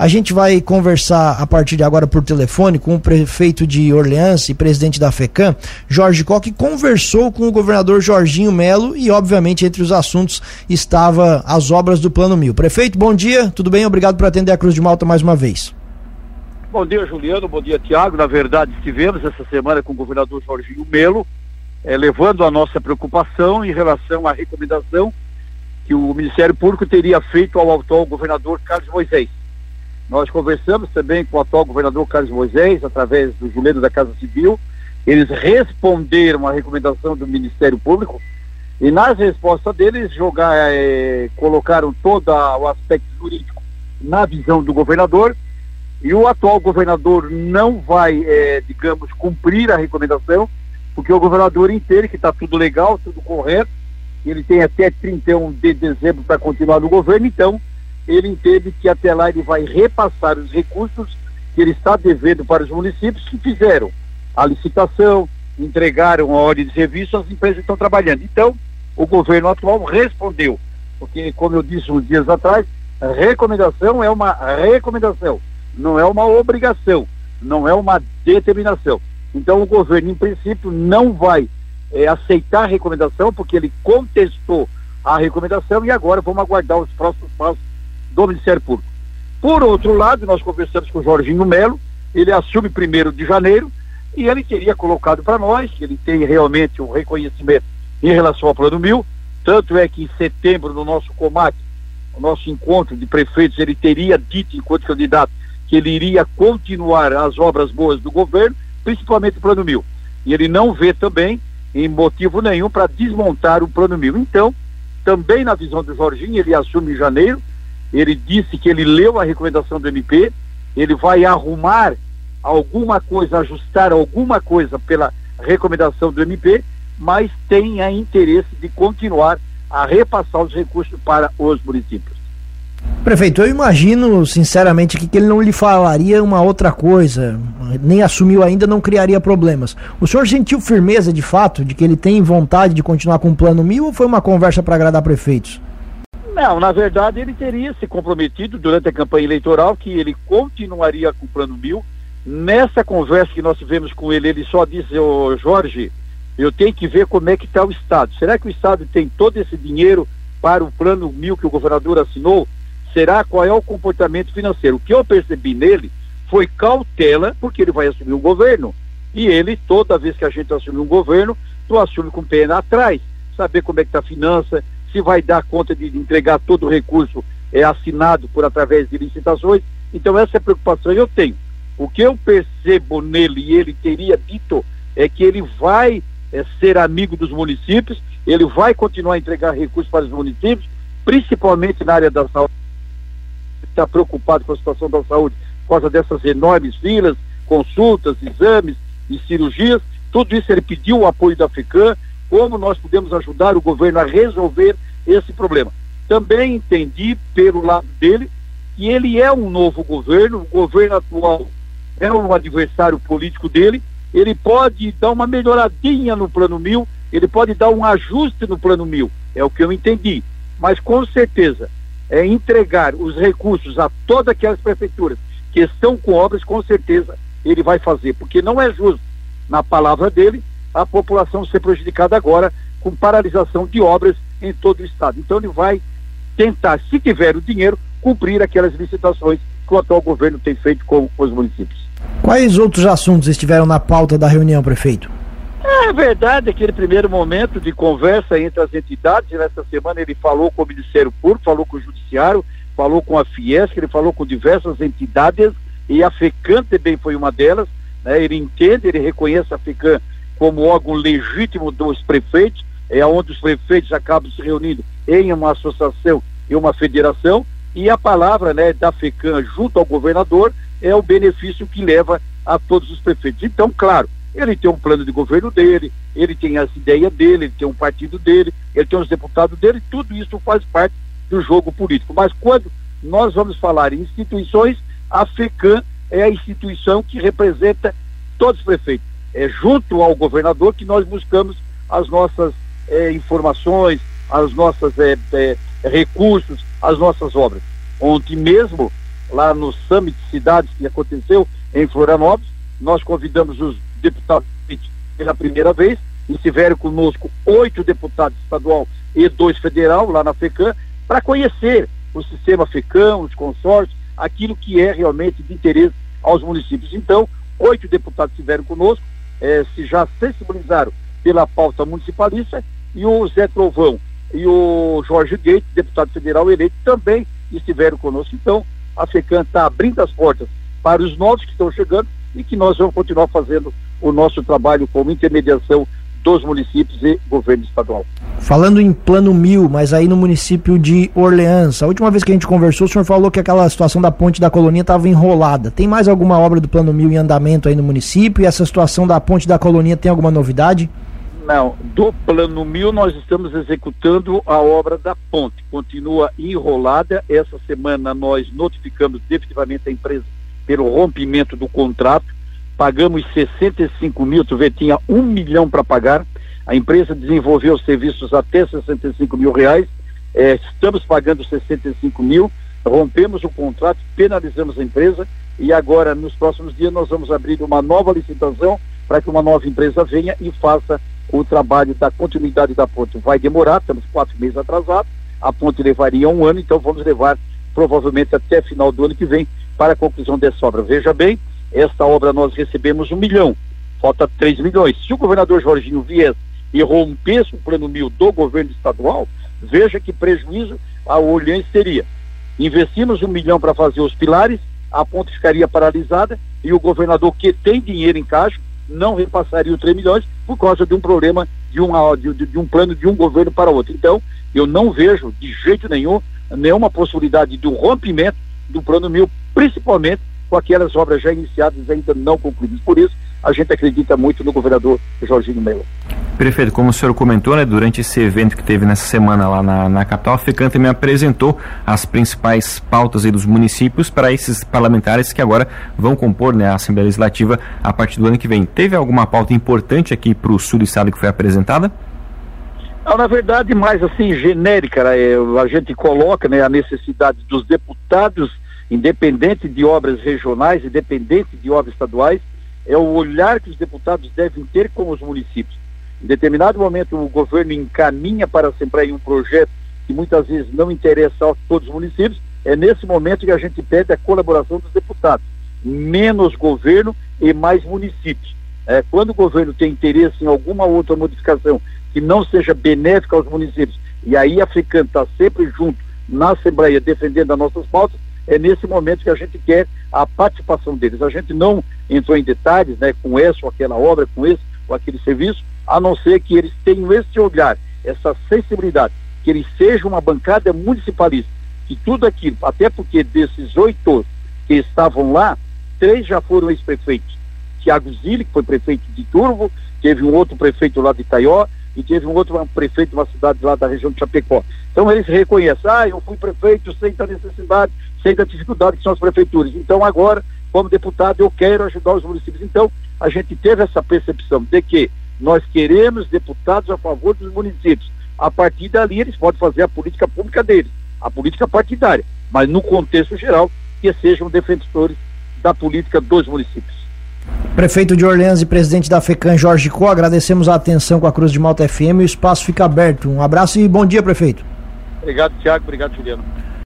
A gente vai conversar a partir de agora por telefone com o prefeito de Orleans e presidente da FECAM, Jorge Coque, conversou com o governador Jorginho Melo e, obviamente, entre os assuntos estava as obras do Plano Mil. Prefeito, bom dia, tudo bem? Obrigado por atender a Cruz de Malta mais uma vez. Bom dia, Juliano. Bom dia, Tiago. Na verdade, estivemos essa semana com o governador Jorginho Melo, eh, levando a nossa preocupação em relação à recomendação que o Ministério Público teria feito ao atual governador Carlos Moisés. Nós conversamos também com o atual governador Carlos Moisés, através do Juliano da Casa Civil. Eles responderam à recomendação do Ministério Público e nas respostas deles jogar, eh, colocaram todo o aspecto jurídico na visão do governador e o atual governador não vai, é, digamos, cumprir a recomendação, porque o governador entende que está tudo legal, tudo correto, ele tem até 31 de dezembro para continuar no governo, então ele entende que até lá ele vai repassar os recursos que ele está devendo para os municípios que fizeram a licitação, entregaram a ordem de serviço, as empresas estão trabalhando. Então, o governo atual respondeu, porque, como eu disse uns dias atrás, recomendação é uma recomendação não é uma obrigação, não é uma determinação. Então o governo, em princípio, não vai é, aceitar a recomendação, porque ele contestou a recomendação e agora vamos aguardar os próximos passos do Ministério Público. Por outro lado, nós conversamos com o Jorginho Melo, ele assume primeiro de janeiro e ele teria colocado para nós ele tem realmente um reconhecimento em relação ao Plano Mil, tanto é que em setembro, no nosso combate, o nosso encontro de prefeitos, ele teria dito, enquanto candidato, que ele iria continuar as obras boas do governo, principalmente o Plano Mil. E ele não vê também em motivo nenhum para desmontar o Plano Mil. Então, também na visão do Jorginho, ele assume em janeiro, ele disse que ele leu a recomendação do MP, ele vai arrumar alguma coisa, ajustar alguma coisa pela recomendação do MP, mas tem a interesse de continuar a repassar os recursos para os municípios. Prefeito, eu imagino, sinceramente, que, ele não lhe falaria uma outra coisa, nem assumiu ainda, não criaria problemas. O senhor sentiu firmeza, de fato, de que ele tem vontade de continuar com o plano mil ou foi uma conversa para agradar prefeitos? Não, na verdade ele teria se comprometido durante a campanha eleitoral que ele continuaria com o plano mil. Nessa conversa que nós tivemos com ele, ele só disse, ô Jorge, eu tenho que ver como é que está o Estado. Será que o Estado tem todo esse dinheiro para o plano mil que o governador assinou? será qual é o comportamento financeiro. O que eu percebi nele foi cautela, porque ele vai assumir o governo. E ele, toda vez que a gente assume um governo, tu assume com pena atrás, saber como é que está a finança, se vai dar conta de entregar todo o recurso é assinado por através de licitações. Então essa é a preocupação que eu tenho. O que eu percebo nele e ele teria dito é que ele vai é, ser amigo dos municípios, ele vai continuar a entregar recursos para os municípios, principalmente na área da saúde está preocupado com a situação da saúde por causa dessas enormes filas, consultas, exames e cirurgias. Tudo isso ele pediu o apoio da FECAM, como nós podemos ajudar o governo a resolver esse problema. Também entendi pelo lado dele que ele é um novo governo, o governo atual é um adversário político dele, ele pode dar uma melhoradinha no plano mil, ele pode dar um ajuste no plano mil, é o que eu entendi. Mas com certeza, é, entregar os recursos a todas aquelas prefeituras que estão com obras, com certeza ele vai fazer, porque não é justo, na palavra dele, a população ser prejudicada agora com paralisação de obras em todo o estado. Então ele vai tentar, se tiver o dinheiro, cumprir aquelas licitações que o atual governo tem feito com os municípios. Quais outros assuntos estiveram na pauta da reunião, prefeito? É verdade, aquele primeiro momento de conversa entre as entidades, nessa semana ele falou com o Ministério Público, falou com o Judiciário, falou com a Fiesc, ele falou com diversas entidades e a FECAM também foi uma delas, né? ele entende, ele reconhece a FECAM como órgão legítimo dos prefeitos, é onde os prefeitos acabam se reunindo em uma associação e uma federação, e a palavra né, da FECAM junto ao governador é o benefício que leva a todos os prefeitos. Então, claro, ele tem um plano de governo dele, ele tem as ideias dele, ele tem um partido dele, ele tem os deputados dele, tudo isso faz parte do jogo político. Mas quando nós vamos falar em instituições, a FECAM é a instituição que representa todos os prefeitos. É junto ao governador que nós buscamos as nossas é, informações, as nossas é, é, recursos, as nossas obras. Ontem mesmo lá no Summit Cidades que aconteceu em Florianópolis. Nós convidamos os deputados pela primeira vez, estiveram conosco oito deputados estadual e dois federal lá na FECAM, para conhecer o sistema FECAM, os consórcios, aquilo que é realmente de interesse aos municípios. Então, oito deputados estiveram conosco, eh, se já sensibilizaram pela pauta municipalista, e o Zé Trovão e o Jorge Gates, deputado federal eleito, também estiveram conosco. Então, a FECAM está abrindo as portas para os novos que estão chegando e que nós vamos continuar fazendo o nosso trabalho como intermediação dos municípios e governo estadual. Falando em plano mil, mas aí no município de Orleans, a última vez que a gente conversou, o senhor falou que aquela situação da ponte da colônia estava enrolada. Tem mais alguma obra do plano mil em andamento aí no município? E essa situação da ponte da colônia tem alguma novidade? Não, do plano mil nós estamos executando a obra da ponte. Continua enrolada. Essa semana nós notificamos definitivamente a empresa pelo rompimento do contrato. Pagamos 65 mil, tu vê, tinha um milhão para pagar. A empresa desenvolveu serviços até 65 mil reais. É, estamos pagando 65 mil. Rompemos o contrato, penalizamos a empresa e agora, nos próximos dias, nós vamos abrir uma nova licitação para que uma nova empresa venha e faça o trabalho da continuidade da ponte vai demorar, estamos quatro meses atrasados, a ponte levaria um ano, então vamos levar provavelmente até final do ano que vem para a conclusão dessa obra. Veja bem, esta obra nós recebemos um milhão, falta três milhões. Se o governador Jorginho viesse e rompesse o plano mil do governo estadual, veja que prejuízo a Orleans teria. Investimos um milhão para fazer os pilares, a ponte ficaria paralisada e o governador que tem dinheiro em caixa não repassaria os 3 milhões por causa de um problema de, uma, de, de um plano de um governo para outro. Então, eu não vejo de jeito nenhum nenhuma possibilidade de um rompimento do plano mil, principalmente com aquelas obras já iniciadas e ainda não concluídas. Por isso, a gente acredita muito no governador Jorginho Melo. Prefeito, como o senhor comentou, né, durante esse evento que teve nessa semana lá na, na capital, a FECAM também apresentou as principais pautas dos municípios para esses parlamentares que agora vão compor né, a Assembleia Legislativa a partir do ano que vem. Teve alguma pauta importante aqui para o sul do estado que foi apresentada? Não, na verdade, mais assim, genérica, né, a gente coloca né, a necessidade dos deputados, independente de obras regionais, independente de obras estaduais, é o olhar que os deputados devem ter com os municípios. Em determinado momento, o governo encaminha para a Assembleia um projeto que muitas vezes não interessa a todos os municípios. É nesse momento que a gente pede a colaboração dos deputados. Menos governo e mais municípios. É, quando o governo tem interesse em alguma outra modificação que não seja benéfica aos municípios, e aí a Africano está sempre junto na Assembleia defendendo as nossas pautas, é nesse momento que a gente quer a participação deles. A gente não entrou em detalhes, né, com essa ou aquela obra, com esse ou aquele serviço, a não ser que eles tenham esse olhar, essa sensibilidade, que eles sejam uma bancada municipalista, que tudo aquilo, até porque desses oito que estavam lá, três já foram ex-prefeitos. Tiago Zilli, que foi prefeito de Turvo, teve um outro prefeito lá de Itaió, e teve um outro um prefeito de uma cidade lá da região de Chapecó. Então eles reconhecem, ah, eu fui prefeito, sei da necessidade, sei da dificuldade que são as prefeituras. Então agora, como deputado, eu quero ajudar os municípios. Então, a gente teve essa percepção de que nós queremos deputados a favor dos municípios. A partir dali, eles podem fazer a política pública deles, a política partidária, mas no contexto geral, que sejam defensores da política dos municípios. Prefeito de Orleans e presidente da FECAM, Jorge Co, agradecemos a atenção com a Cruz de Malta FM. O espaço fica aberto. Um abraço e bom dia, prefeito. Obrigado, Tiago. Obrigado, Juliano.